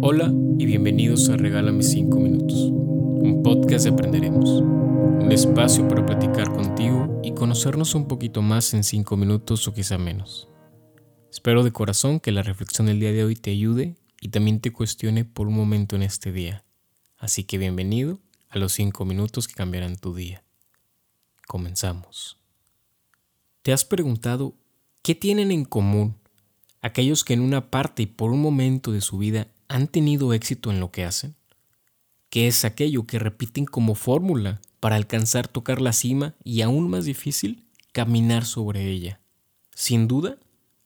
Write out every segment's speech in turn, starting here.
Hola y bienvenidos a Regálame 5 Minutos, un podcast de Aprenderemos, un espacio para platicar contigo y conocernos un poquito más en 5 minutos o quizá menos. Espero de corazón que la reflexión del día de hoy te ayude y también te cuestione por un momento en este día. Así que bienvenido a los 5 minutos que cambiarán tu día. Comenzamos. ¿Te has preguntado qué tienen en común aquellos que en una parte y por un momento de su vida han tenido éxito en lo que hacen? ¿Qué es aquello que repiten como fórmula para alcanzar tocar la cima y aún más difícil, caminar sobre ella? Sin duda,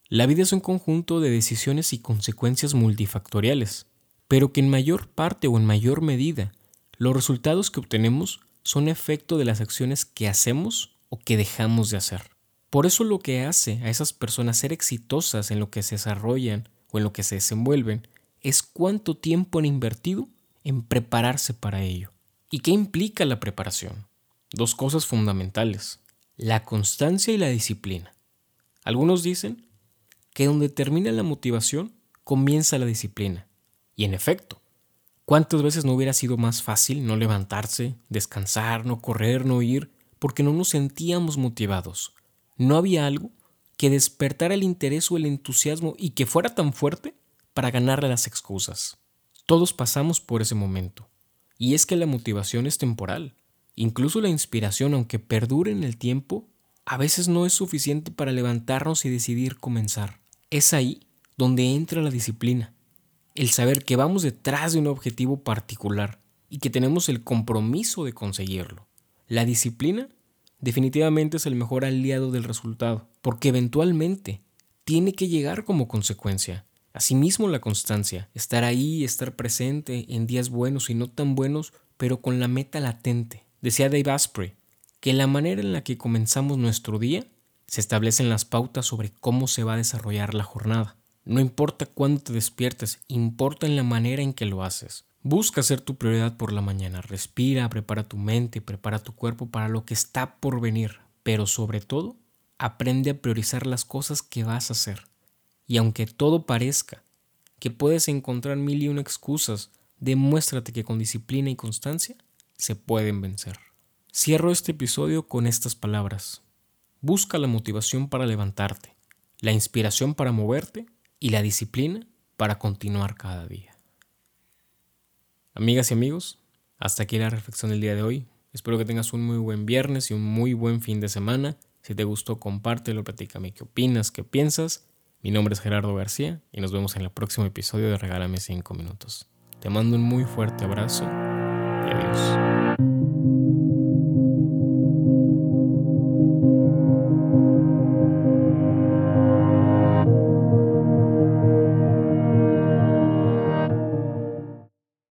la vida es un conjunto de decisiones y consecuencias multifactoriales, pero que en mayor parte o en mayor medida los resultados que obtenemos son efecto de las acciones que hacemos o que dejamos de hacer. Por eso lo que hace a esas personas ser exitosas en lo que se desarrollan o en lo que se desenvuelven es cuánto tiempo han invertido en prepararse para ello. ¿Y qué implica la preparación? Dos cosas fundamentales, la constancia y la disciplina. Algunos dicen que donde termina la motivación, comienza la disciplina. Y en efecto, ¿cuántas veces no hubiera sido más fácil no levantarse, descansar, no correr, no ir, porque no nos sentíamos motivados? No había algo que despertara el interés o el entusiasmo y que fuera tan fuerte para ganarle las excusas. Todos pasamos por ese momento. Y es que la motivación es temporal. Incluso la inspiración, aunque perdure en el tiempo, a veces no es suficiente para levantarnos y decidir comenzar. Es ahí donde entra la disciplina. El saber que vamos detrás de un objetivo particular y que tenemos el compromiso de conseguirlo. La disciplina definitivamente es el mejor aliado del resultado, porque eventualmente tiene que llegar como consecuencia. Asimismo la constancia, estar ahí, estar presente en días buenos y no tan buenos, pero con la meta latente. Decía Dave Asprey que la manera en la que comenzamos nuestro día se establecen las pautas sobre cómo se va a desarrollar la jornada. No importa cuándo te despiertes, importa en la manera en que lo haces. Busca ser tu prioridad por la mañana, respira, prepara tu mente, prepara tu cuerpo para lo que está por venir, pero sobre todo, aprende a priorizar las cosas que vas a hacer. Y aunque todo parezca que puedes encontrar mil y una excusas, demuéstrate que con disciplina y constancia se pueden vencer. Cierro este episodio con estas palabras. Busca la motivación para levantarte, la inspiración para moverte y la disciplina para continuar cada día. Amigas y amigos, hasta aquí la reflexión del día de hoy. Espero que tengas un muy buen viernes y un muy buen fin de semana. Si te gustó, compártelo, platícame qué opinas, qué piensas mi nombre es Gerardo García y nos vemos en el próximo episodio de Regálame 5 minutos. Te mando un muy fuerte abrazo y adiós.